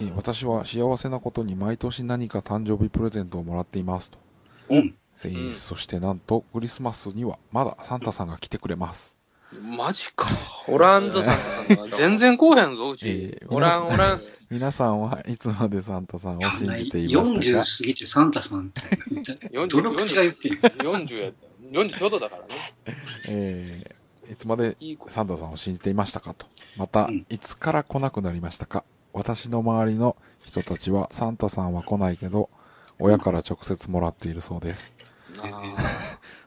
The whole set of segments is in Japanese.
えー私は幸せなことに毎年何か誕生日プレゼントをもらっていますと。うん。えーそしてなんとクリスマスにはまだサンタさんが来てくれます。マジか。おらんぞ、サンタさんとか。全然こうへんぞ、うち。えーおらん、おらん。皆さんはいつまでサンタさんを信じていました40か？過ぎてサンタさんって、40どの口が言ってる40や。40ちょうどだからね。えーいつまで。サンタさんを信じていましたかと。またうん、いつから来なくなりましたか？私の周りの人たちはサンタさんは来ないけど、親から直接もらっているそうです。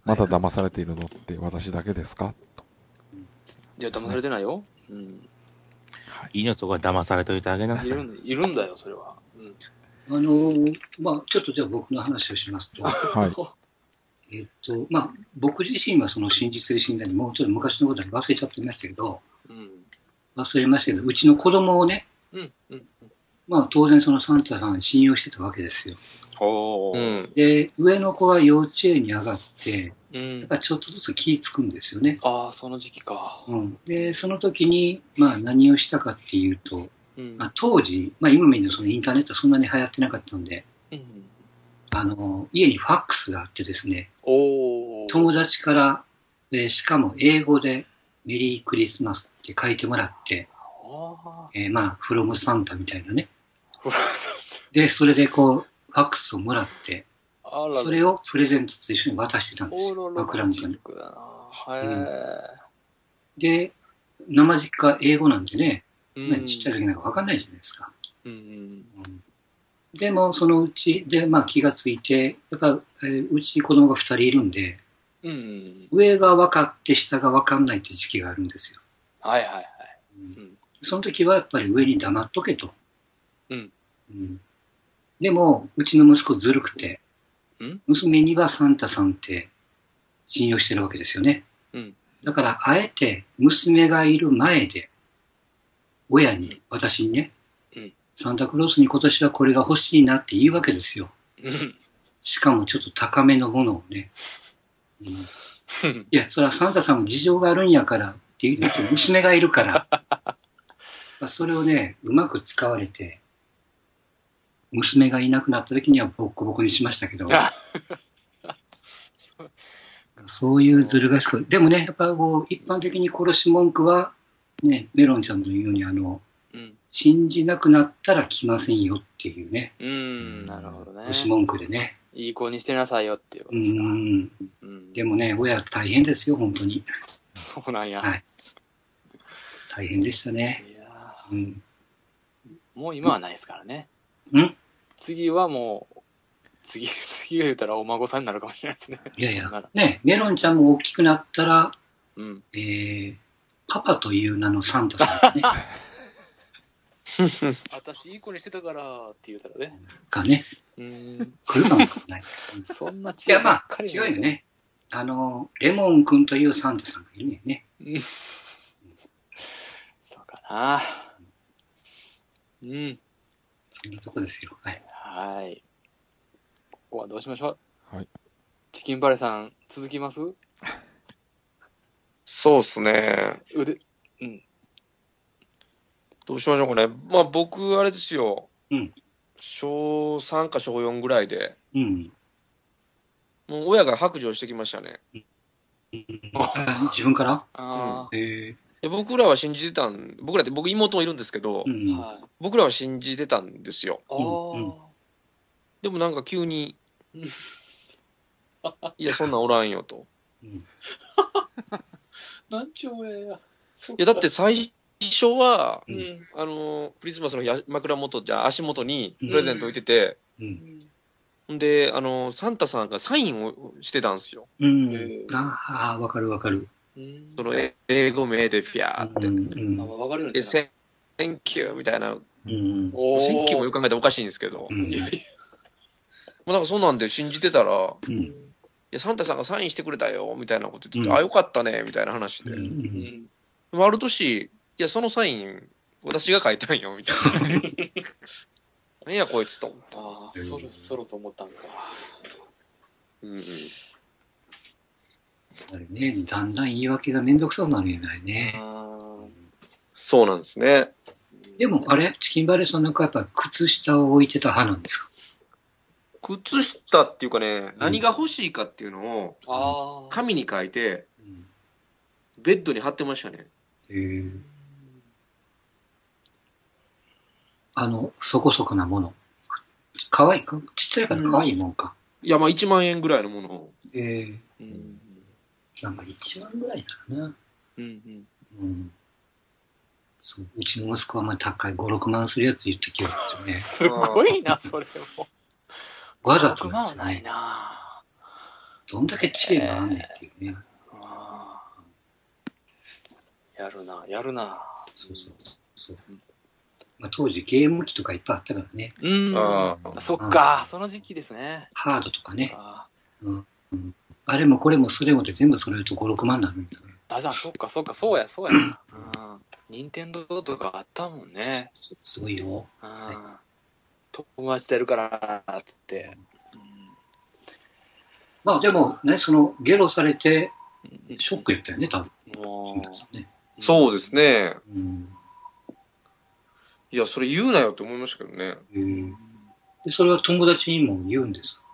まだ騙されているのって私だけですか？といや、騙されてないよ。うん。いいのとこは騙されといてあげなさい。いるんいるんだよ、それは。うん。あのーまあ、ちょっとじゃあ僕の話をしますと、はい。えっと、まあ、僕自身はその真実で死んだり、もうちょっと昔のことは忘れちゃってましたけど、うん。忘れましたけど、うちの子供をね、うん。うん。まあ当然そのサンタさん信用してたわけですよ。おうー。ん。で、上の子が幼稚園に上がって、うんやっ。ぱちょっとずつ気ぃつくんですよね。ああ、その時期か。うん。で、その時に、まあ何をしたかっていうと、うんま。あ当時、まあ今みたいにそのインターネットそんなに流行ってなかったんで、うん。あの、家にファックスがあってですね。友達から、えーしかも英語でメリークリスマスって書いてもらって、あえーまあ、フロムサンタみたいなね。あ。で、それでこう、ファックスをもらって、それをプレゼントと一緒に渡してたんですよ。枕元に。で、生実家英語なんでね、え。ねちっちゃい時なんかわかんないじゃないですか。うん。うんでも、そのうちで、まあ気がついて、やっぱ、えーうちに子供が二人いるんで、うん。うん。上が分かって下が分かんないって時期があるんですよ。はいはいはい。うん。その時はやっぱり上に黙っとけと。うんうんでも、うちの息子ずるくてん、娘にはサンタさんって信用してるわけですよね。うんだから、あえて娘がいる前で、親に、私にね、うんサンタクロースに今年はこれが欲しいなって言うわけですよ。うん。しかもちょっと高めのものをね。うんいや、それはサンタさんも事情があるんやからって言うと娘がいるから。まあそれをね、うまく使われて、娘がいなくなった時にはボッコボコにしましたけど、あ そういうずる賢い。でもね、やっぱこう、一般的に殺し文句は、ね、メロンちゃんの言うように、あの、うん。信じなくなったら来ませんよっていうね、うん。なるほどね殺。し文句でね。いい子にしてなさいよっていうこうとですか。ん。うん。でもね、親大変ですよ、本当に。そうなんや。はい大変でしたね。うん。ーもう今はないですからね。ん次はもう、次、次が言うたらお孫さんになるかもしれないですね。いやいやね、メロンちゃんも大きくなったら、うん。えー、パパという名のサンタさんね、私いい子にしてたからって言うたらね。がね、うん。来るかもしれない。そんな違いや、まあ、違うよ。ね。あの、レモン君というサンタさんがいるんやね。うんそうかな。うん。そんなとこですよ。はい。はい。ここはどうしましょう？はい。チキンバレーさん、続きます？そうっすね。腕、うん。どうしましょうかね。まあ僕、あれですよ。うん小3か小4ぐらいで、うん。もう親が白状してきましたね。あ自分から？あえで僕らは信じてたん、僕らって僕妹もいるんですけど、ー、うん。僕らは信じてたんですよ。でもなんか急に、うん いや、そんなんおらんよと。うんなんちゅう親や。いいや、だって、最初は、う。うんん。あの、クリスマスのや枕元、じゃあ足元にうんプレゼント置いてて、うん。ほんで、あの、サンタさんがサインをしてたんですよ。うん。えーああ、わかるわかる。うんその、え英語名でフィャーって。うかるよねで、。センキューみたいな、センキューもよく考えたらおかしいんですけど、うんいやいやまあなんかそんなんで信じてたら、いうん。や、サンタさんがサインしてくれたよ、みたいなこと言ってて、うんあ、よかったね、みたいな話で。う。でうんん。もある年、いや、そのサイン、私が書いたんよ、みたいな。何やこいつと思って。ああ、そろそろと思ったんか。うんね、だんだん言い訳がめんどくさくなるよね。そうなんですね。ーでも、あれチキンバレーさんなんかやっぱ靴下を置いてた派なんですか？靴下っていうかね、何が欲しいかっていうのを。紙に書いて、うんベッドに貼ってましたね。へーあの、そこそこなもの。かわいいか？ちっちゃいからかわいいもんか。いや、まあ1万円ぐらいのものを。ええうん。なんか1万ぐらいならな。うんうん。うん。そう、うちの息子はまあ高い5、6万するやつ言ってきよってね。すごいな、それも。わざと6なんでない？ね。などんだけ知恵があんねんっていうね。あーやるな、やるな。そうそうそう。まあ、当時ゲーム機とかいっぱいあったからね。うん。あそっか、その時期ですね。ハードとかね。ああれもこれもそれもで全部揃えると5、6万になるんだね。ーあ、じゃあ、そっか、そっか、そうや、そうや。うん。任天堂とかあったもんね。すごいよ。うん。友達とやるから、つって。まあでもね、そのゲロされてうんショックやったよね、多分。そうですね。うん。いや、それ言うなよって思いましたけどね。えーで、それは友達にも言うんですか？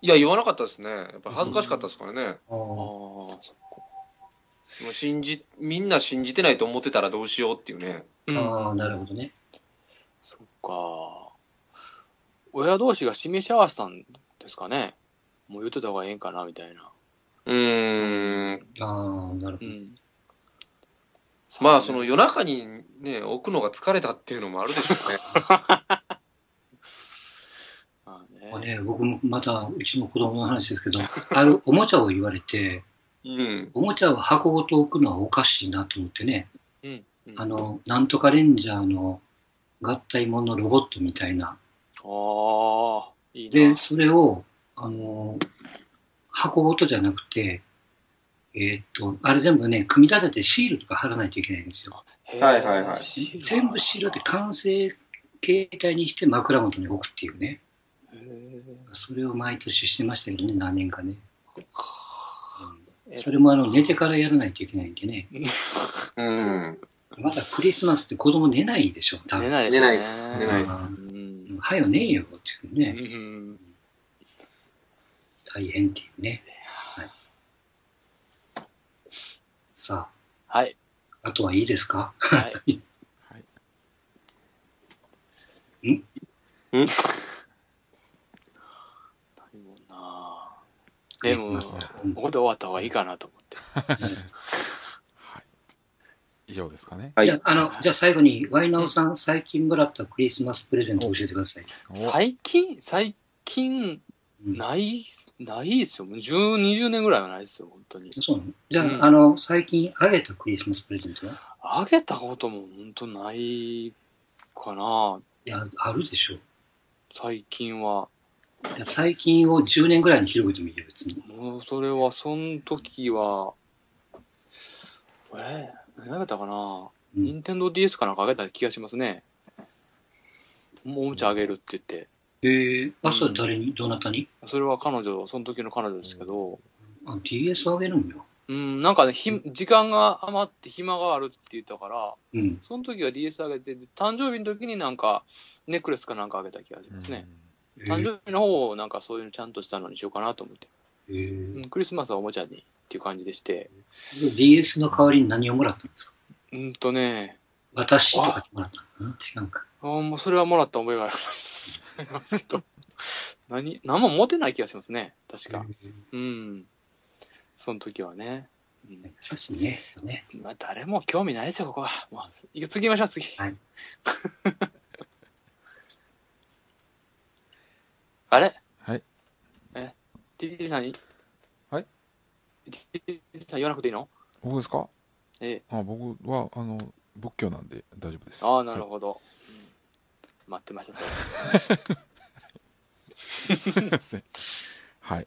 いや、言わなかったですね。やっぱ恥ずかしかったですからね。あああ、もう信じ、みんな信じてないと思ってたらどうしようっていうね。あ、ああなるほどね。そっか。親同士が示し合わせたんですかね。もう言ってた方がええんかな、みたいな。うーん。ああ、なるほど。うん。まあ、その夜中にね、置くのが疲れたっていうのもあるでしょうね。まあねまあね、僕もまたうちの子供の話ですけど、あるおもちゃを言われて、うん。おもちゃを箱ごと置くのはおかしいなと思ってね、うん。うんあの、なんとかレンジャーの合体ものロボットみたいな。ああ、いいで、な。それを、あの、箱ごとじゃなくて、えーっと、あれ全部ね、組み立ててシールとか貼らないといけないんですよ。はいはいはい全部シールで完成形態にして枕元に置くっていうね。それを毎年してましたけどね、何年かね。それもあの、寝てからやらないといけないんでね。うん。まだクリスマスって子供寝ないでしょ、多分。寝ないです寝ないっす寝ないっすうん。はよ寝えよっていううね、ん。大変っていうね。はい、さはい。あ、あとはいいですか？はい。うんないもんなでも、ここで終わった方がいいかなと思って。はい。以上ですかね。はいじゃあ、あの、じゃあ最後に、ワイナオさん、最近もらったクリスマスプレゼントを教えてください。お最近、最近、うんない、ないですよ。もう10、20年ぐらいはないですよ、本当に。そうなの？じゃあ、うんあの、最近あげたクリスマスプレゼントは？あげたことも本当ないかな、いや、あるでしょう。最近は。いや最近を10年ぐらいに広げてみるよ、別に。もうそれは、その時は、えー、何あげたかなうん任天堂 DS かなんかあげた気がしますね。もうおもちゃあげるって言って。えー、あ、それ誰に、どなたに？それは彼女、その時の彼女ですけど、あ、DS あげるんよ。うん、なんかね、ひ時間が余って暇があるって言ったから、うん。その時は DS あげて、で誕生日の時になんか、ネックレスかなんかあげた気がしますね。え誕生日の方をなんかそういうのちゃんとしたのにしようかなと思って。えーうん、クリスマスはおもちゃにっていう感じでして。DS の代わりに何をもらったんですか？うんとね、私とかもらったの？ん違うか。あーもうそれはもらった覚えがあります。何、何も持てない気がしますね。確か。うん。その時はね。うん優しいね。ねまあ、誰も興味ないですよ、ここは。もう、次行きましょう、次。はい。あれ？はい。え、TT さんにはい。TT さん言わなくていいの？僕ですか？ええ。あ僕は、あの、仏教なんで大丈夫です。ああ、なるど。ほど。うん待ってました、それ。すいませんはい。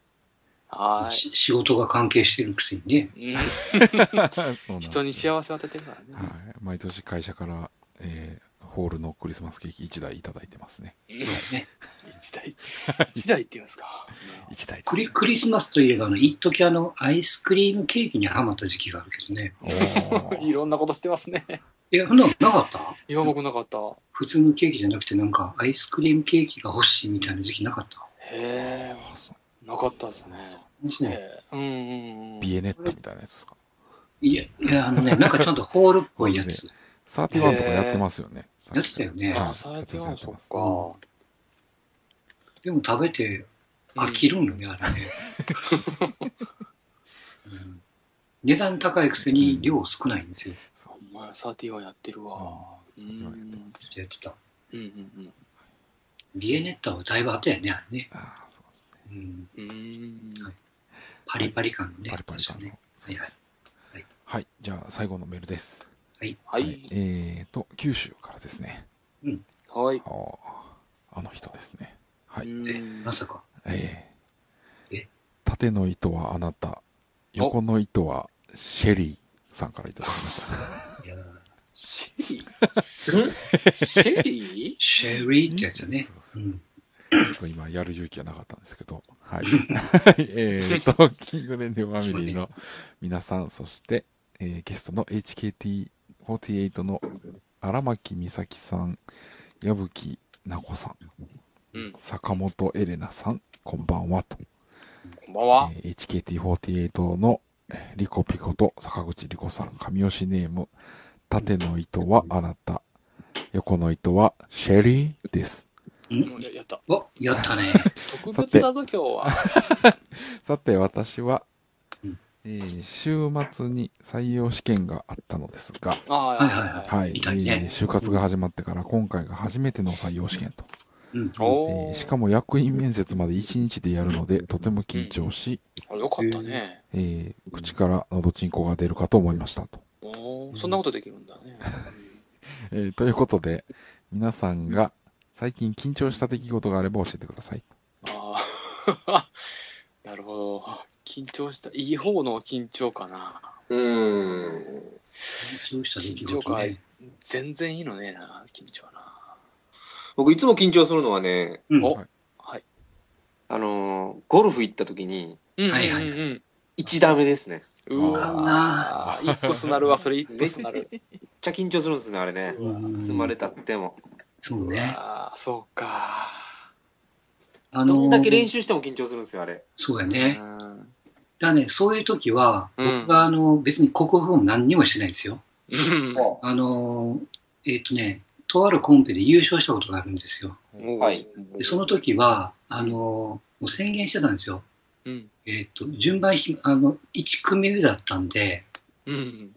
はーい。し仕事が関係してるくせにね。人に幸せを与えてるからね。はい。毎年会社から、えーホールのクリスマスケーキ1台いただいてますね。うんそうね。一台、一台って言うんですか。1台クリクリスマスといえば、あの、一時あの、アイスクリームケーキにハマった時期があるけどね。いろんなことしてますね。いや、そんなのなかった？いや、僕なかった。普通のケーキじゃなくて、なんか、アイスクリームケーキが欲しいみたいな時期なかった？へえ、なかったですね。そうへえ、うんうんうん。ビエネッタみたいなやつですか？いや、いや、あのね、なんかちゃんとホールっぽいやつ。31とかやってますよね。やってたよね。はいあ、サーティワン、そっか。でも食べて飽きるのね、あれね。うん値段高いくせに量少ないんですよ。お前、サーティワンやってるわ。あうー31ん。ちょっとやってた。うんうんビエネッタはだいぶ後やね、あれね。ああ、そうですね。うん、うん。うん。パリパリ感のね。パリパリ感の。はいはい。じゃあ、最後のメールです。はい。えーと、九州からですね。はい。あの人ですね。はい。え、うんまさか。えーえ？縦の糸はあなた、横の糸はシェリーさんからいただきました。いやシェリー？シェリシェリーってやつだね。そううそん。ちょっと今やる勇気がなかったんですけど。はい。えーと、キングレンディファミリーの皆さん、そして、えーゲストの HKT48 の荒牧美咲さん、矢吹奈子さん、うん坂本エレナさん、こんばんはと。こんばんは。えー HKT48 のえーリコピコと坂口リコさん、神吉ネーム、縦の糸はあなた、横の糸はシェリーです。ややった。お、やったね。特別だぞ、今日は。さて、私はうん、えー週末に採用試験があったのですが、はいはいはい。はい、みたいねえー就活が始まってから今回が初めての採用試験と。うん。えーしかも役員面接まで1日でやるので、とても緊張し、あよかったね。えー口からのどちんこが出るかと思いましたと。おーそんなことできるんだね。えーということで、皆さんが最近緊張した出来事があれば教えてください。ああ。なるほど。緊張した。いい方の緊張かな。うーん。緊張した出来緊張か事ね。全然いいのねえな、緊張な。僕いつも緊張するのはね、うん。おはいはい。あのーゴルフ行った時に、うんはいはいうんうん1打目ですね。うわかんわなーイップスなるわ、それイップスなる。めっちゃ緊張するんですね、あれね。うん積まれたっても。そうね。ああ、そうか。あどんだけ練習習しても緊張するんですよ、あれ。うそうやね。ん。だね、そういう時は、うん僕があの、別に国語も何にもしてないですよ。うんあの、えっ、とね、とあるコンペで優勝したことがあるんですよ。はい。で、その時は、あの、もう宣言してたんですよ。うん。えっ、と、順番ひ、あの、1組目だったんで、うん。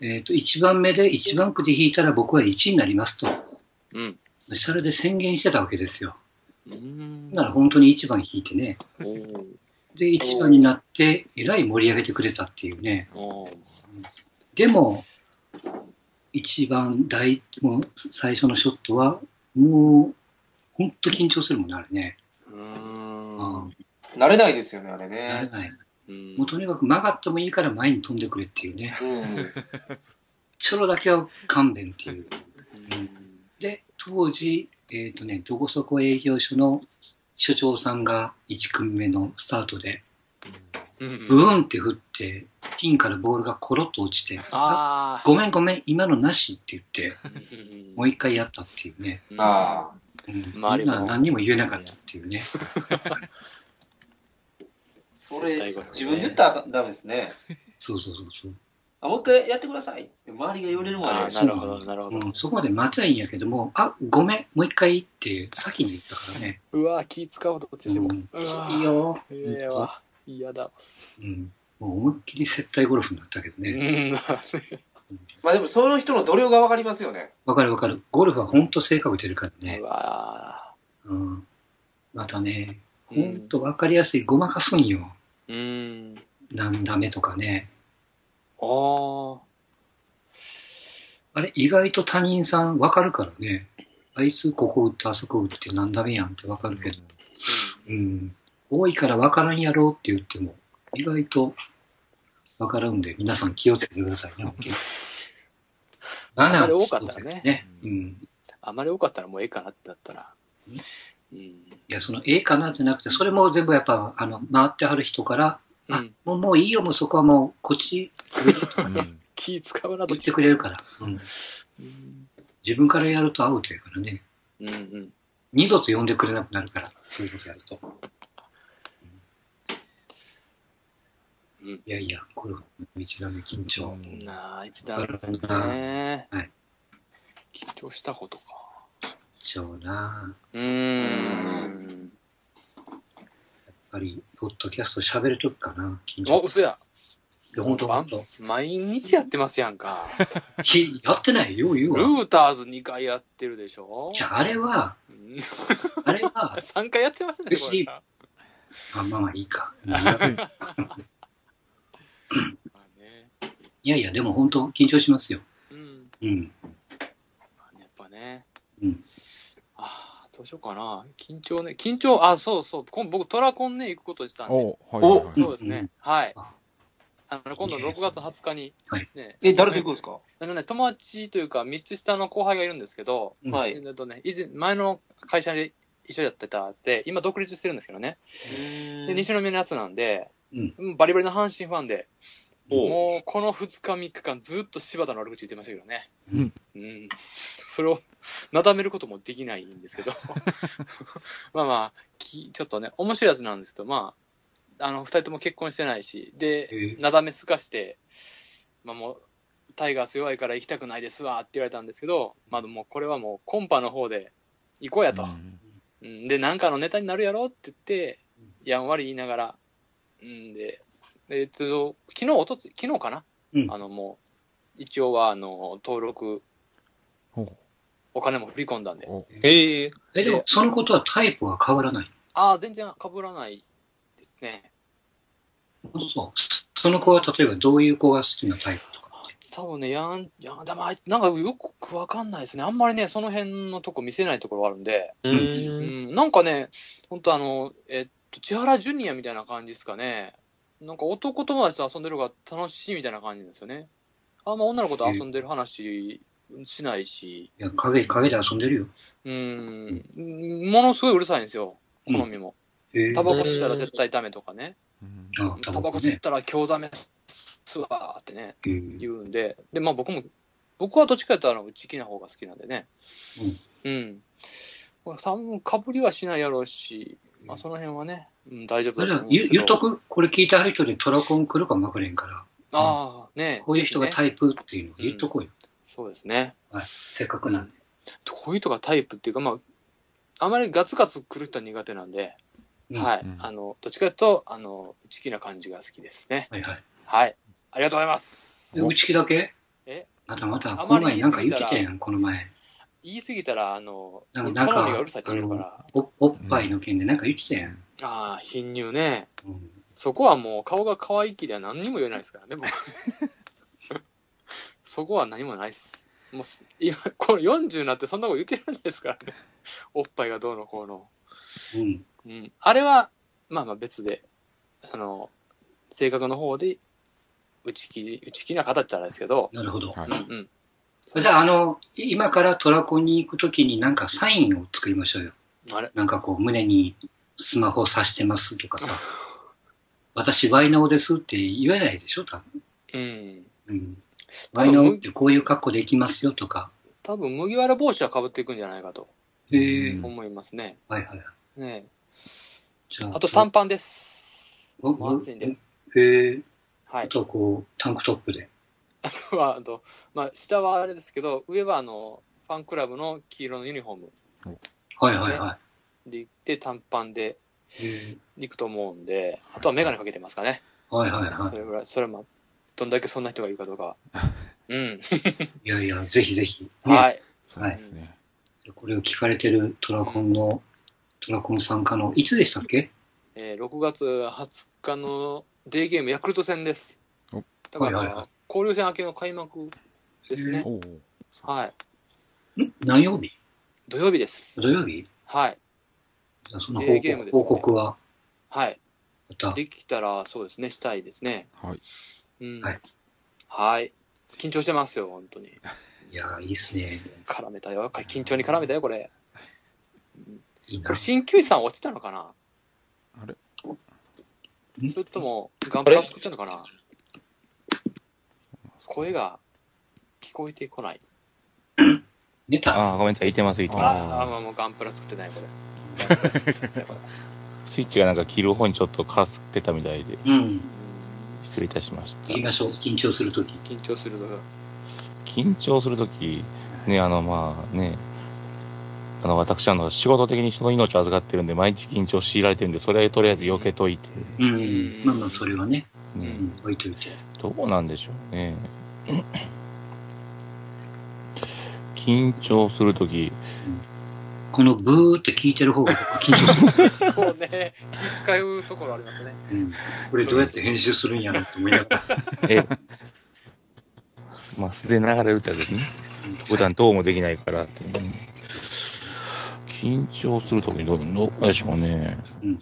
えっ、と、1番目で1番区で引いたら僕は1位になりますと。うん。それで宣言してたわけですよ。うん。だから本当に1番引いてね。で、1番になって、えらい盛り上げてくれたっていうね。でも、一番大、もう最初のショットは、もう、本当緊張するもんね、あれね。うん。ん。慣れないですよね、あれなれね。ない。うんもうとにかく曲がってもいいから前に飛んでくれっていうね。うん。ちょろだけは勘弁っていう。うんで、当時、えっ、とね、どこそこ営業所の所長さんが1組目のスタートで、うんブーンって振って、ピンからボールがコロッと落ちて、ああ。ごめんごめん、今のなしって言って、うんもう一回やったっていうね。ああ。うん、周りもみんな何にも言えなかったっていうね。それ、自分で言ったらダメですね。そうそうそうそう。あ、もう一回やってくださいって周りが言われるまでなるほど、なるほど。うん、そこまで待てばいいんやけども、あ、ごめん、もう一回って先に言ったからね。うわ気使うどっちしても。うんいいよ。ええわ。嫌だ。うん。もう思いっきり接待ゴルフになったけどうね。ん。まあでもその人の度量がわかりますよね。わかるわかる。ゴルフは本当性格出るからねう。わうん。またね、うん本当わかりやすいごまかすんよ。うん。何ダメとかね。ああ。あれ、意外と他人さんわかるからね。あいつここ打ってあそこ打って何ダメやんってわかるけど。うん。多いからわからんやろうって言っても、意外とわかるんで、皆さん気をつけてくださいね、あんまり多かったらねね。うん。あまり多かったらもうええかなってなったら。うん。いや、その、ええかなじゃなくて、それも全部やっぱ、あの、回ってはる人から、あうん、もうもういいよ、もうそこはもう、こっち、気使うな、ど言ってくれるから。うん。うん。自分からやるとアウトやからね。うんうん。二度と呼んでくれなくなるから、そういうことやると。うんいやいや、これ、一段目緊張。うんなあ、一段ですね。はい緊張したことか。緊張なうーん。やっぱり、ポッドキャスト喋るときかな、緊お、張。嘘や。いや、ほんとほんと。毎日やってますやんか。ひやってない？よ、言うルわ。ーターズ2回やってるでしょ？じゃあ、あれは、うんあれは、3回やってますね、これあ、まあまあいいか。いやいや、でも本当緊張しますよ。うん。うん。やっぱね。うん。どうしようかな。緊張ね。緊張、あ、そうそう。今僕、トラコンね、行くことにしたんで。おはいはいはい。そうですね。うんはいあ。あの、今度6月20日に、はいね、え、誰と行くんですか？あのね、友達というか、3つ下の後輩がいるんですけど、うんはい。えっとね、以前、前の会社で一緒やってたって、今独立してるんですけどね。で、西宮のやつなんで、うん。うんバリバリの阪神ファンで、もうこの2日3日間ずっと柴田の悪口言ってましたけどね。うんうん。それを なだめることもできないんですけど。まあまあ、きちょっとね、面白いやつなんですけど、まあ、あの、二人とも結婚してないし、で、えーなだめすかして、まあもう、タイガース弱いから行きたくないですわって言われたんですけど、まあもうこれはもうコンパの方で行こうやと。うんうん、で、なんかのネタになるやろって言って、やんわり言いながら、うんで、えっと、昨日、おとつ、昨日かな、うんあの、もう、一応は、あの、登録、ほお金も振り込んだんでう。おへえ。え、でも、そのことはタイプは変わらない？ああ、全然被らないですね。そう。その子は例えばどういう子が好きなタイプとか？多分ね、やん、やん、でもあい、なんかよくわかんないですね。あんまりね、その辺のとこ見せないところがあるんで、う。うんん、なんかね、本当あの、えっと、千原ジュニアみたいな感じですかね。なんか男友達と遊んでる方が楽しいみたいな感じですよね。あんま女の子と遊んでる話しないし、いや、影、影で遊んでるよ。うん、ものすごいうるさいんですよ、好みも。えタバコ吸ったら絶対ダメとかね。タタバコ吸ったら今日ダメすわーってね、えー言うんで。で、まあ僕も、僕はどっちかというとあの、内気な方が好きなんでね。うん。さんかぶりはしないやろうし、まあその辺はね、うん、大丈夫あれだと思うけど。言言っとく？これ聞いた人でトラコン来るかもわからへんから、ああ、ねこういう人がタイプっていうのを言っとこうよ。そうですね。はい。せっかくなんで。こういう人がタイプっていうか、まあ、あまりガツガツ来る人は苦手なんで、うんはい。うんあの、どっちかというと、あの、内気な感じが好きですね。はいはい。はい。ありがとうございます。で内気だけ？え？またまた、この前なんか言ってたやん、この前。言い過ぎたら、あの、なんか、がうるさいかって言われるから、おおっぱいの件でなんか言ってたやん。ああ、貧乳ね。うんそこはもう顔が可愛いきでは何にも言えないですからね、僕 そこは何もないです。もうす、今、この40になってそんなこと言ってないですからね。おっぱいがどうのこうの。うん。うん。あれは、まあまあ別で、あの、性格の方で、内気、内気な方って言ったらですけど、なるほど。はいうんうん。じゃあ、あの、今からトラコンに行くときになんかサインを作りましょうよ。あれ？なんかこう、胸にスマホ挿してますとかさ。私、ワイナオですって言えないでしょ、多分。うん。ワイナオってこういう格好で行きますよとか。多分麦わら帽子は被っていくんじゃないかとへえうん思いますね。はいはいはい。ねじゃあ、あと短パンです。お暑いんで。へえ。はい。あとこう、タンクトップで。あとは、あと、まあ、下はあれですけど、上はあの、ファンクラブの黄色のユニフォームはいはいはで行って短パンで行くと思うんで、あとはメガネかけてますかね。はいはいはい。それぐらい、それも、どんだけそんな人がいるかどうかは。うん。いやいや、ぜひぜひ。ね はい。そうですね。これを聞かれてるトラコンの、トラコン参加の、いつでしたっけ？えー6月20日のデーゲームヤクルト戦ですお。だから、はいはいはい交流戦明けの開幕ですね。はい。ん何曜日？土曜日です。土曜日？はい。じゃあその報デーゲーム告ですね報告は、はい。また、できたら、そうですね、したいですね。はい。うん。はい。はい。緊張してますよ、本当に。いや、いいっすね。絡めたよ。緊張に絡めたよ、これ。いいなこれ、。鍼灸師さん落ちたのかな？あれ？それとも、ガンプラ作ってんのかな？声が聞こえてこない。寝たああ、ごめんなさい、いてます、いてまああ、もうもうガンプラ作ってない、これ。ガンプラ作ってますよ、これ。す。スイッチがなんか切る方にちょっとかすってたみたいで、うん。失礼いたしました言い。ましょう。緊張するとき。緊張すると。緊張するとき、ね、あの、まあね、あの、私、あの、仕事的に人の命を預かってるんで、毎日緊張強いられてるんで、それはとりあえず避けといて、うん。まあまあ、それはね。うね、ん。置いといて。どうなんでしょうね。緊張するとき、このブーって聞いてる方が僕緊張する。こうね、気使うところありますね。うん。これどうやって編集するんやろって思いながら。え、まあ、素で流れるってやつですね。普段どうもできないからって。緊張するときどう、どうでしょうね。うん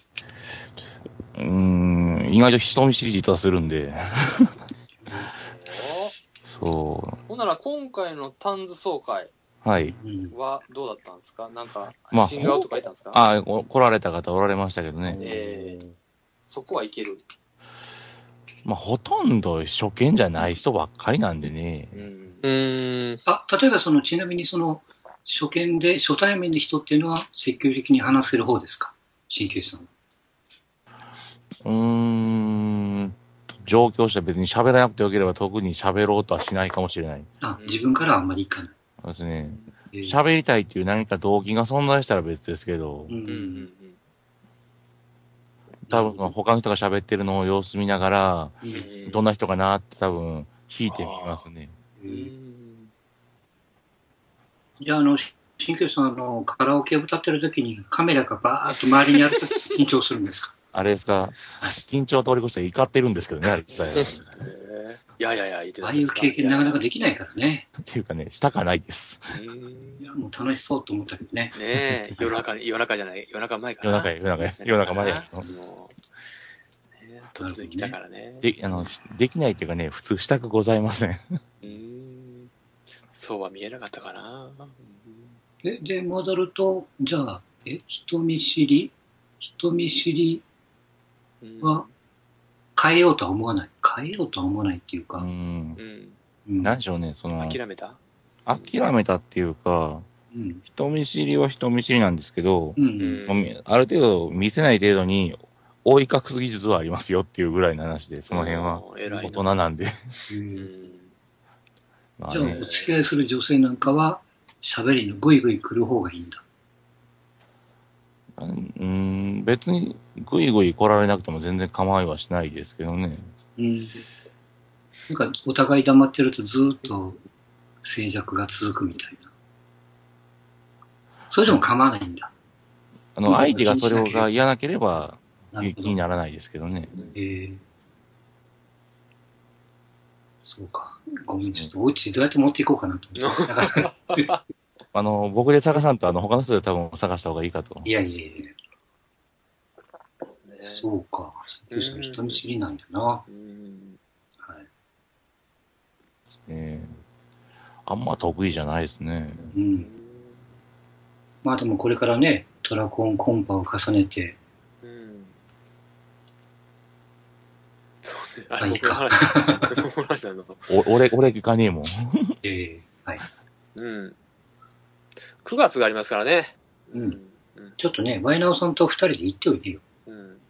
うーん、意外と人見知り実はするんで、そほんなら今回のタンズ総会う。はい。うん。はどうだったんですか？なんか、まあ新顔とかいたんですか？あお来られた方おられましたけどね。ええそこはいける？まあ、ほとんど初見じゃない人ばっかりなんでね。うん。うーん。あ、例えばその、ちなみにその、初見で、初対面の人っていうのは積極的に話せる方ですか？鍼灸師さんは。うーん、状況して別に喋らなくてよければ特に喋ろうとはしないかもしれない。あ、自分からはあんまりいかない。そうですね。えー喋りたいっていう何か動機が存在したら別ですけどう、うんうんん。多分その他の人が喋ってるのを様子見ながら、うんうん。どんな人かなって多分引いてみますね。じゃあ、あの、鍼灸師さん、あの、カラオケを歌ってる時にカメラがバーッと周りにあると緊張するんですか？あれですか、緊張を通り越して怒ってるんですけどね、あれ実際。いやいやいや、言ってああいう経験なかなかできないからね。ていうかね、したかないです。うんいや、もう楽しそうと思ったけどね。ねえ、夜中に、夜中じゃない、夜中前かな。夜中へ、夜中へ、夜中まで。もう、突然来たからね。で、あの、しできないっていうかね、普通したくございません。うん。そうは見えなかったかな。で、で、戻ると、じゃあ、え、人見知り？人見知りうんは変えようとは思わない。変えようとは思わないっていうか。うん。何でしょうね、その、諦めた？諦めたっていうか、うん。人見知りは人見知りなんですけどう、。うんうみある程度見せない程度に、覆い隠す技術はありますよっていうぐらいの話で、その辺は大人なんで。うん。じゃあ、お付き合いする女性なんかは、喋りのグイグイ来る方がいいんだ。うん、別にぐいぐい来られなくても全然構いはしないですけどね。うん。なんか、お互い黙ってるとずーっと静寂が続くみたいな。それでも構わないんだ。あの、相手がそれが嫌なければ気気にならないですけどね。えーそうか。ごめん、ちょっとお家どうやって持っていこうかなと思って。あの、僕で探さんと、あの、他の人で多分探した方がいいかと。いやいやいや、ねそうか。人見知りなんだな。はうん。い。ねあんま得意じゃないですね。う。うんんまあでもこれからね、トラコンコンパを重ねて、うん。そうね。あれ、あいいか僕俺、俺がねえもん。えーはい。うん。9月がありますからね。うんうん。ちょっとね、ワイナオさんと二人で行っておいでよ。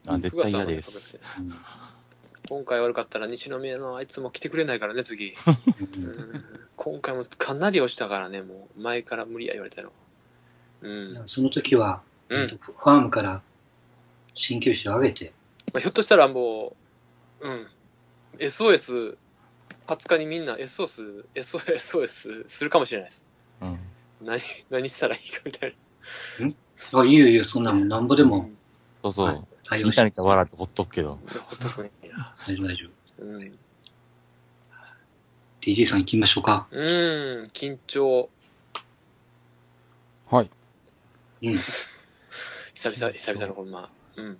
うん。あ、絶対嫌です。うん今回悪かったら西宮のあいつも来てくれないからね、次。今回もかなり押したからね、もう前から無理や言われたの。うん。その時は、うんえっとファームから鍼灸師を上げて、まあ、ひょっとしたらもう、うん。SOS、20日にみんな SOS、SOS、SOS するかもしれないです。うん。何、何したらいいかみたいあ、いいよいいよ、そんなもんなんぼでな。もそうそう。はい対応ニします。タニタ笑ってほっとくけど。うん。ほっとくんや。大丈夫大丈夫。うん。DJ さん行きましょうか。うん、緊張。はい。うん。久々、久々のこのまあ。うん。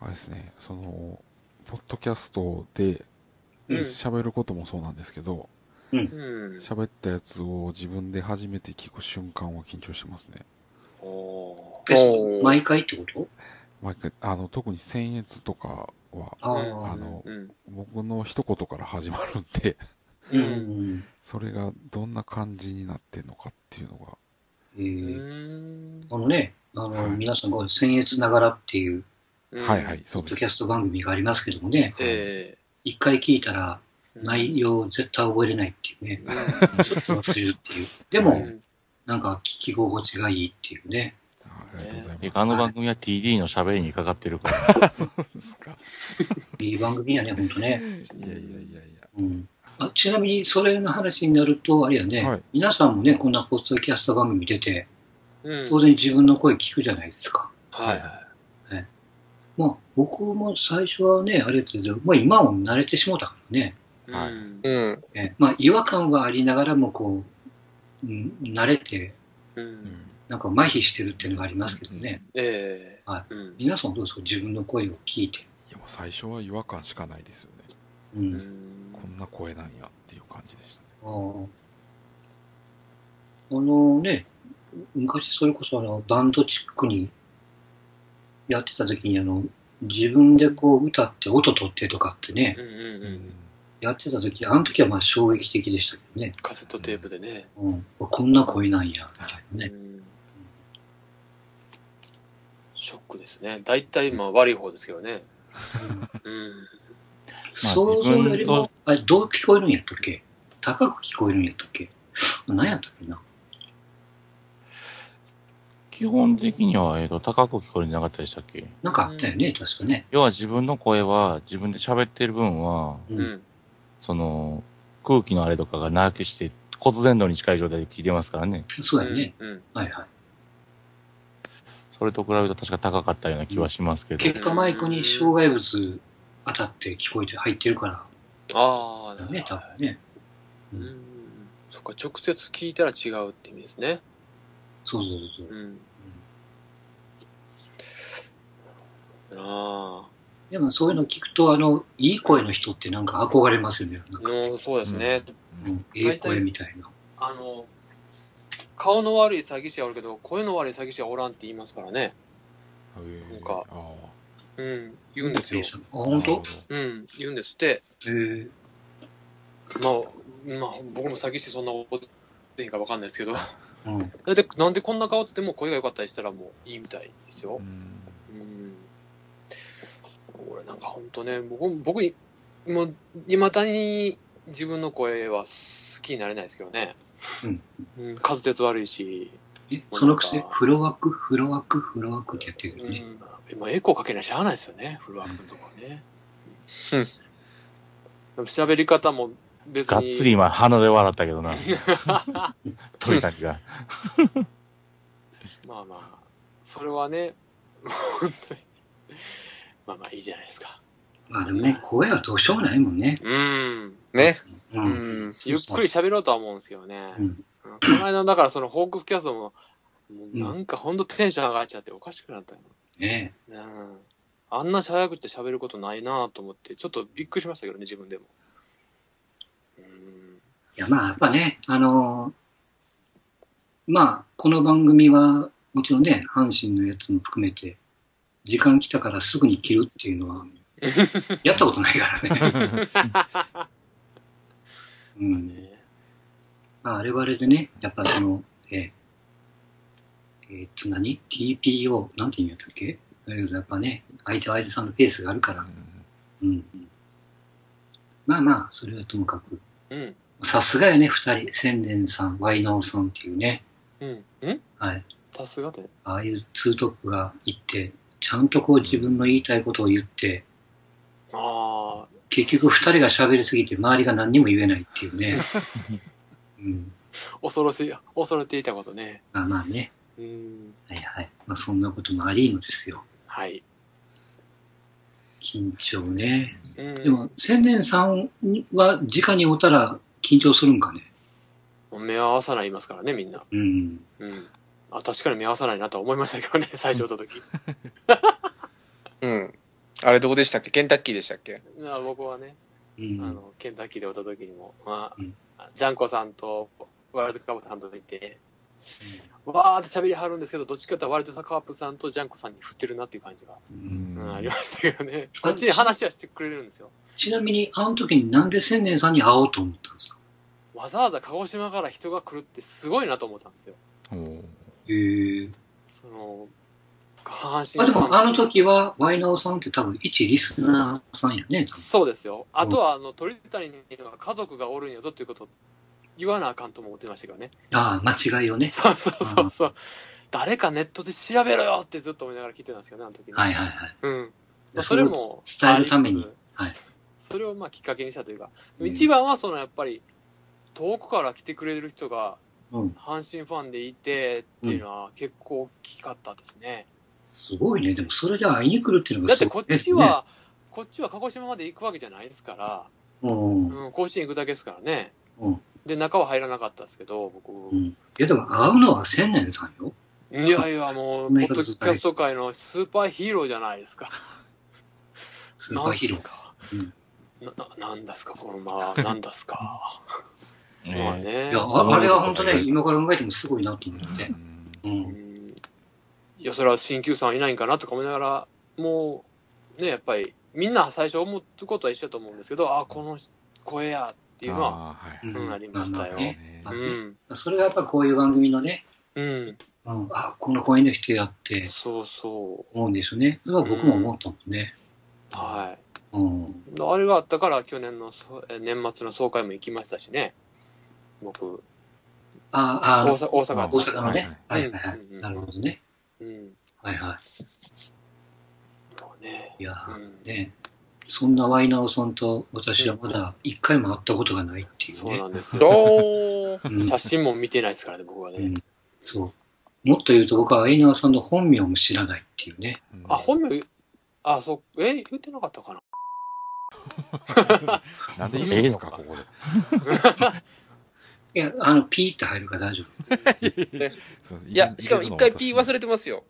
あれですね、その、ポッドキャストでうん喋ることもそうなんですけど、うん。喋ったやつを自分で初めて聞く瞬間は緊張してますね。おーえ毎回ってこと毎回、あの、特に僭越とかは、あの、うん。僕の一言から始まるんで、ううんん。それがどんな感じになってんのかっていうのが。うえーん。あのね、あの、はい皆さんご僭越ながらっていう、はいはい、そうです。ポッドキャスト番組がありますけどもね、え一回聞いたらえ内容絶対覚えれないっていうね、うずっと忘れるっていう。でんも、なんか聞き心地がいいっていうね。ありがとうございでまあの番組は TD の喋りにかかってるから。す。そうですか。いい番組やね、ほんとね。いやいやいやいや。うん。あちなみに、それの話になると、あれやね、はい皆さんもね、こんなポッドキャスト番組出て、うん当然自分の声聞くじゃないですか。はいはまあ、僕も最初はね、あれだけど、まあ今は慣れてしもうたからね。い。はいうんうん。えまあ違和感はありながらもこう、うん、慣れて、う。うんん。なんか麻痺してるっていうのがありますけどね。ええはうん皆さんどうですか？自分の声を聞いて。いやもう最初は違和感しかないですよね。う。うんんこんな声なんやっていう感じでしたね。あーあのね、昔それこそあのバンドチックにやってた時にあの、自分でこう歌って音取ってとかってねう、んうんうん。やってた時、あの時はまあ衝撃的でしたけどね。カセットテープでね。うん、こんな声なんや、みたいなね。うんショックですね。大体まあ悪い方ですけどね。うん。想像よりも、あれ、どう聞こえるんやったっけ？高く聞こえるんやったっけ？何やったっけな？基本的には、えっ、と、高く聞こえるんじゃなかったでしたっけ？なんかあったよね、確かね。要は自分の声は、自分で喋ってる分は、う。うんん。その、空気のあれとかがなくして、骨伝導に近い状態で聞いてますからね。そうやね。うん。はいはい。それと比べると確か高かったような気はしますけど。結果マイクに障害物当たって聞こえて入ってるから、ああ、だね、多分ね。う。うんん。そっか、直接聞いたら違うって意味ですね。そうそうそうそう。うん。あでもそういうの聞くと、あの、いい声の人ってなんか憧れますよね。なんあ。か、のそうですね。うん、ええ声みたいな。あの、顔の悪い詐欺師はおるけど、声の悪い詐欺師はおらんって言いますからね。なんかあうん。言うんですよ。あ、あ本当？うん。言うんですって。えー、まあ、まあ、僕も詐欺師そんな覚えてへんかわかんないですけど。うん。だって、なんでこんな顔って言っても声が良かったりしたらもういいみたいですよう。んうん。俺なんか本当ね、僕、僕、もう、いまだに自分の声は好きになれないですけどね。うん。うん、滑舌悪いし、え、そのくせ、フロワーク、フロワーク、フロワークってやってるよね。うん。今、エコーかけないしゃあないですよね、フルワークのとこね。でも喋り方も別に。がっつり今鼻で笑ったけどな。鳥さんが。まあまあ、それはね、本当に。まあまあいいじゃないですか。まあでもね、声はどうしようもないもんね。うん。ね。う。うんん。ゆっくり喋ろうとは思うんですけどね。うん。この間、だからそのホークスキャストも、もうなんかほんとテンション上がっちゃっておかしくなったよ。ねうん。あんな早口で喋ることないなと思って、ちょっとびっくりしましたけどね、自分でも。うん。いや、まあ、やっぱね、あのーまあ、この番組は、もちろんね、阪神のやつも含めて、時間来たからすぐに切るっていうのは、やったことないからね。うん。ねまあ、あれはあれでね、やっぱその、えーえーっと何 ?TPO、なんて言うんやったっけ？だけどやっぱね、相手は相手さんのペースがあるから、うん。まあまあ、それはともかく、うん。さすがやね、二人、千年さん、ワイナオさんっていうね、うん。うん？はい。さすがで。ああいうツートップがいて、ちゃんとこう自分の言いたいことを言って、ああ、結局二人が喋りすぎて周りが何にも言えないっていうね。うん。恐ろしい、恐れていたことね。まあまあね。うん。はいはい。まあそんなこともありのですよ。はい。緊張ね。うん。でも、千年さんは直に会ったら緊張するんかね？目を合わさないますからね、みんな。うん。うん。あ、確かに目合わさないなとは思いましたけどね、最初会った時。うん。あれどこでしたっけ？ケンタッキーでしたっけ？まあ僕はね、うん。あの、ケンタッキーで会った時にも、まあ、うんジャンコさんとワイルドカープさんといて、わーって喋りはるんですけど、どっちかというとワイルドカープさんとジャンコさんに振ってるなっていう感じが、うんうんありましたけどね。こっちに話はしてくれるんですよ。ちなみに、あの時になんで千年さんに会おうと思ったんですか？わざわざ鹿児島から人が来るってすごいなと思ったんですよ。おーへえ。その、阪神あ、でも、あの時時は、ワイナオさんって多分、一リスナーさんやね、そうですよ。あとは、あの、鳥谷には家族がおるんやぞっていうことを言わなあかんとも思ってましたけどね。ああ、間違いをね。そうそうそうそう。誰かネットで調べろよってずっと思いながら聞いてたんですけどね、あの時に。はいはいはい。うん。まあ、そそれも伝えるためにはい。それをまあきっかけにしたというか、うん一番はそのやっぱり、遠くから来てくれる人が、うん。阪神ファンでいてっていうのは結構大きかったですね。すごいね。でも、それで会いに来るっていうのがだってこっちは、こっちは鹿児島まで行くわけじゃないですから、うん。うん、甲子園行くだけですからね。うんで、中は入らなかったですけど、僕。うん。いや、でも、会うのは千年さんよ。いやいや、もう、ポッドキャスト界のスーパーヒーローじゃないですか。スーパーヒーロー。か？うんな、ななんですか、このまま、なんですか？まあえね。いや、ああれは本当ね、今から考えてもすごいなと思って。う。うんや、それは鍼灸さんいないんかなとか思いながら、もう、ね、やっぱり、みんな最初思うことは一緒だと思うんですけど、あ、この声やっていうのは、あーはい。うんうんありましたようん。それがやっぱこういう番組のね、うん。うん、あ、この声の人やってそうそ思うんですよね。それは僕も思ったもんね。う。はい。うん。あれがあったから、去年のそえ年末の総会も行きましたしね。僕、あ、あ、大阪、大阪のね。ははいいはいはい。うんなるほどね。うん。はいはそうね。い。いやーうんね、そんなワイナオさんと私はまだ一回も会ったことがないっていうねそうな。んですよ。写真も見てないですからね、僕はね。うんそう。もっと言うと僕はワイナオさんの本名も知らないっていうね。うんあ、本名、あ、そう、え、言ってなかったかな なんで言うんですか、ここで。いや、あの、ピーって入るから大丈夫。いや、しかも一回 P 忘れてますよ。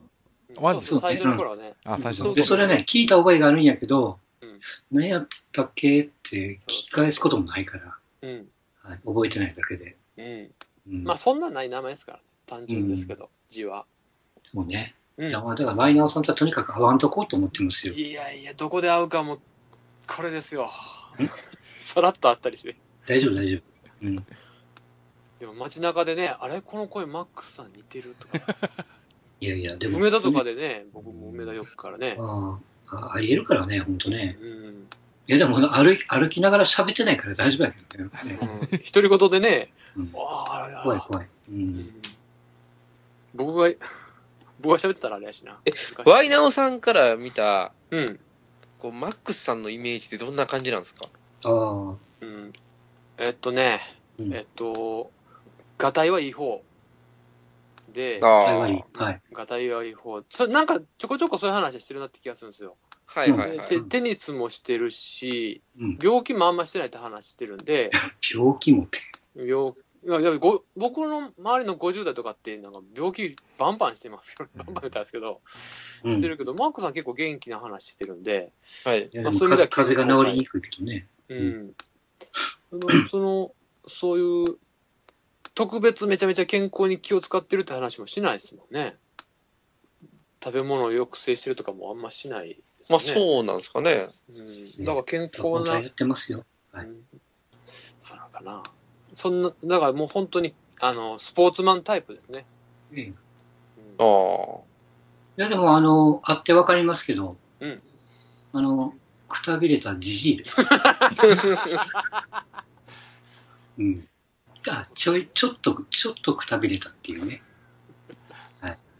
マジ最初の頃はね。あ、最初で、それね、聞いた覚えがあるんやけど、うん何やったっけって聞き返すこともないから、うん。はい、覚えてないだけで。うん。うん、まあ、そんなんない名前ですからね。単純ですけど、字は。そうね。うん。だから、だからワイナーさんとはとにかく会わんとこうと思ってますよ。いやいや、どこで会うかも、これですよん？さらっと会ったりして。大丈夫、大丈夫。うん。でも街中でね、あれ？この声マックスさん似てるとか。いやいや、でも。梅田とかでね、僕も梅田よくからね。ああ、ありえるからね、ほんとね。うん。いや、でも歩き、歩きながら喋ってないから大丈夫やけどね。うん独り言でね、うんああ怖い怖い。う。うんん僕が、僕が喋ってたらあれやしな。えワイナオさんから見た、うん。こう、マックスさんのイメージってどんな感じなんですか？ああ、うん。えっとね、うんえっと、ガタイはいい方。で、あはいはい。はい。ガタイはいい方。そなんかちょこちょこそういう話してるなって気がするんですよ。はいはいはい。でテテニスもしてるし、うん。病気もあんましてないって話してるんで、病気もって。病いやいやご僕の周りの50代とかってなんか病気バンバンしてますよ。バンバン言ったんですけど、うん。いしてるけど、マークさん結構元気な話してるんで、はい。まあもそういう意味では風風邪が治りにくいけどね。うん。その、そういう、特別めちゃめちゃ健康に気を使ってるって話もしないですもんね。食べ物を抑制してるとかもあんましないですまあもんね。そうなんですかね。うん。だから健康な、ってますよ。はいうんそうなのかな。そんな、だからもう本当に、あの、スポーツマンタイプですね。ええああ。いや、でも、あの、あってわかりますけど、うんあの、くたびれたじじいです。うん。あ、ちょい、ちょっと、ちょっとくたびれたっていうね。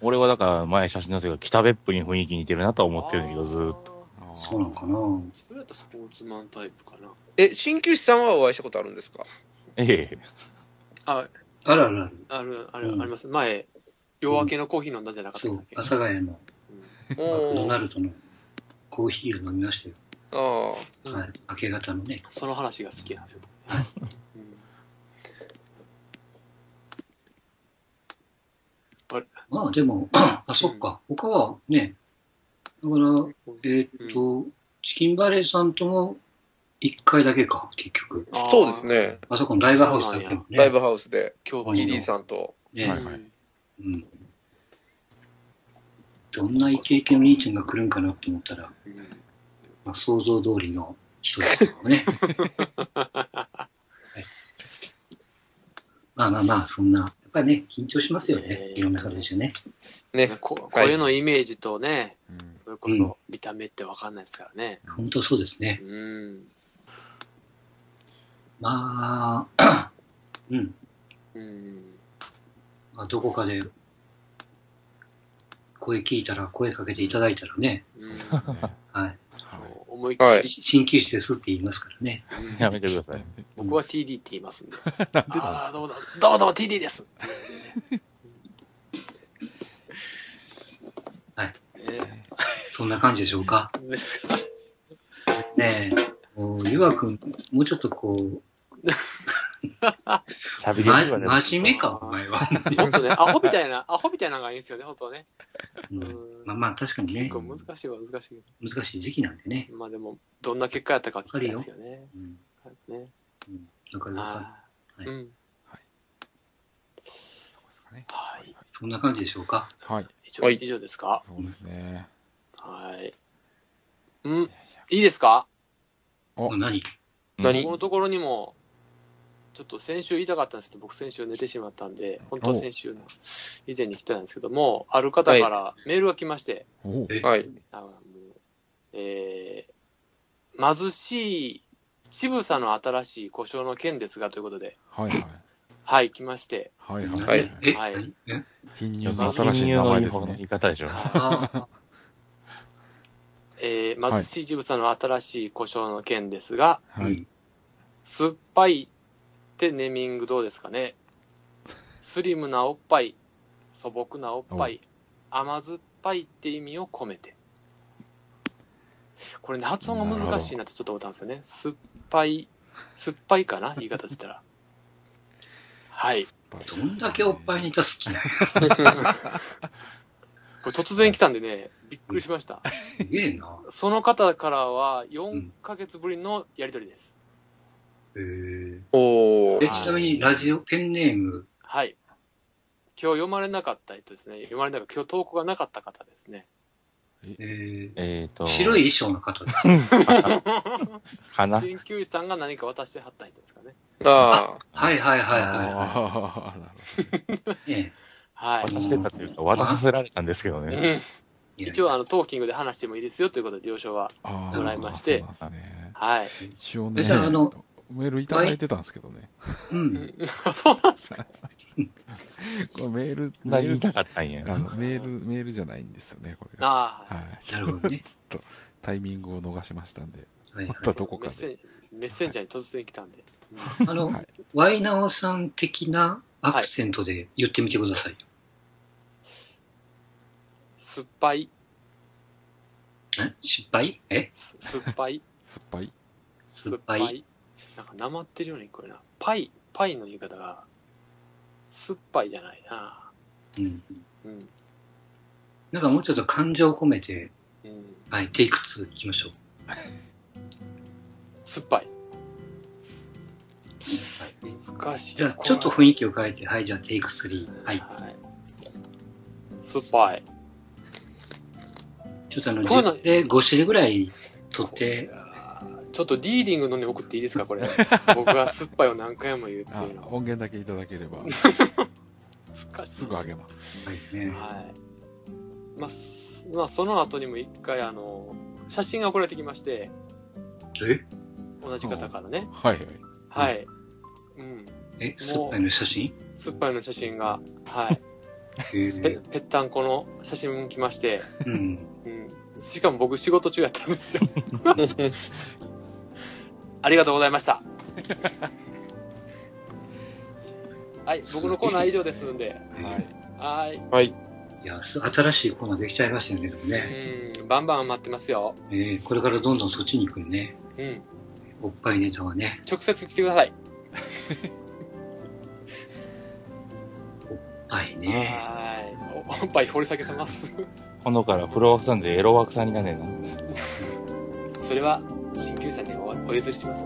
俺はだから前写真載せたけど、北別府に雰囲気似てるなとは思ってるんだけど、ずーっと。そうなのかなそれだったらスポーツマンタイプかな。え、鍼灸師さんはお会いしたことあるんですか？ええ。あ、あるあるある。ある、ある、うんあります。前、夜明けのコーヒー飲んだんじゃなかったっけ、、阿佐ヶ谷のマクドナルドのコーヒーを飲みましたよ。ああ。うんはい。明け方のね。その話が好きなんですよ。うんまあでも、あ、そっか。他はね、だから、えーっと、チキンバレーさんとも一回だけか、結局。そうですね。あそこのライブハウスだけもね。ライブハウスで、今うんギリーさんと。ね、はいはいうん。どんなイケイケの兄ちゃんが来るんかなと思ったら、うんまあ、想像通りの人ですけどもね。はいまあまあまあ、そんな、ぱりね、緊張しますよね。いろんな形でね。ね。ここういうのイメージとね、うんそれこそ見た目ってわかんないですからね。本当そうですね。うん。まあ、うん。うん。まあ、どこかで、声聞いたら、声かけていただいたらね、うんはい。はい思いっきり、鍼灸師ですって言いますからね。うんやめてください。僕は TD って言いますんで。ああ、どうもどうも、どうも TD です。はい。ねそんな感じでしょうか？ですねえ、もう、ゆわくん、もうちょっとこう、喋りま、真面目か、お前は。もっとね、アホみたいな、アホみたいなのがいいんですよね、本当はね。ううんんまあまあ、確かにね結、構難しいは難しい。難しい時期なんでね。まあでも、どんな結果やったか聞きたいですよね。うん。ねうん。だから、あはいーうん。そうですかねはい。そんな感じでしょうか。はい。以上、はい以上ですか？そうですね。はい。うん？いいですか？お何？何？このところにも、ちょっと先週言いたかったんですけど、僕先週寝てしまったんで、本当は先週の以前に来たんですけども、ある方からメールが来まして、はい。あえー、貧しい、ちぶさの新しい故障の件ですがということで、はいはい。はい、来まして、はいはい。はい貧乳金の新しい名前ですねの言い。方でしょ。あ えー、貧しいちぶさの新しい故障の件ですが、あ、はい。うん酸っぱいってネーミングどうですかね？スリムなおっぱい、素朴なおっぱい、甘酸っぱいって意味を込めて。これね、発音が難しいなってちょっと思ったんですよね。酸っぱい、酸っぱいかな？言い方したら。はい。どんだけおっぱいネタ好きな これ突然来たんでね、びっくりしました。すげえな。その方からは4ヶ月ぶりのやりとりです。へえおー。えちなみに、ラジオ、ペンネーム、はい。今日読まれなかった人ですね。読まれなかった、今日投稿がなかった方ですね。ええっと。ー、白い衣装の方です。かな鍼灸師さんが何か渡してはった人ですかね。あはいはいはいはいはああ、なるほど。い。ね はい。渡してたっていうか、渡させられたんですけどうね。んえ一応、あの、トーキングで話してもいいですよということで、了承は。もらいましてそうなんですね。はい。一応ね、えじゃああのメールいただいてたんですけどね。う。うんん そうなんですか？これメール、メールたかったんや？あのメール、メールじゃないんですよね、これが。ああ。はい。なるほどね。ちょっとタイミングを逃しましたんで、はいはいまたどこかで。メッセンメッセンジャーに突然来たんで。あのはい、ワイナオさん的なアクセントで言ってみてくださいよ。酸っぱい、え？失敗？え？す酸っぱい、酸っぱい。酸っぱい。なんか、なまってるように聞こえるな。パイ、パイの言い方が、酸っぱいじゃないな。うん。うん。なんかもうちょっと感情を込めて、うん。はい、テイク2いきましょう。酸っぱい。難しい。じゃあ、ちょっと雰囲気を変えて、はい、じゃあテイク3。はい。はい。酸っぱい。ちょっとあの10で5種類ぐらい取って、ちょっとリーディングのに送っていいですか、これ。僕が酸っぱいを何回も言うってあいうの。音源だけいただければ、難しい。すぐあげます。はいね。はい。まあ、すまあ、その後にも一回、あの、写真が送られてきまして、え？同じ方からね。はいはい。はい。うん。え、酸っぱいの写真？酸っぱいの写真が、はい。へ ぺえ。ぺったんこの写真来まして、うん。うん。しかも僕仕事中やったんですよ。ありがとうございました。はい、僕のコーナーは以上ですんで。はい。はい。はい。いや、す新しいコーナーできちゃいましたよね、でもね。うん、バンバン待ってますよ。えー、これからどんどんそっちに行くよね。うん。おっぱいネタはね。直接来てください。はいね。はい。おおっぱい掘り下げてます。今度からフロアさんでエロワークさんになんねんな。それは、鍼灸師さんにお譲りします。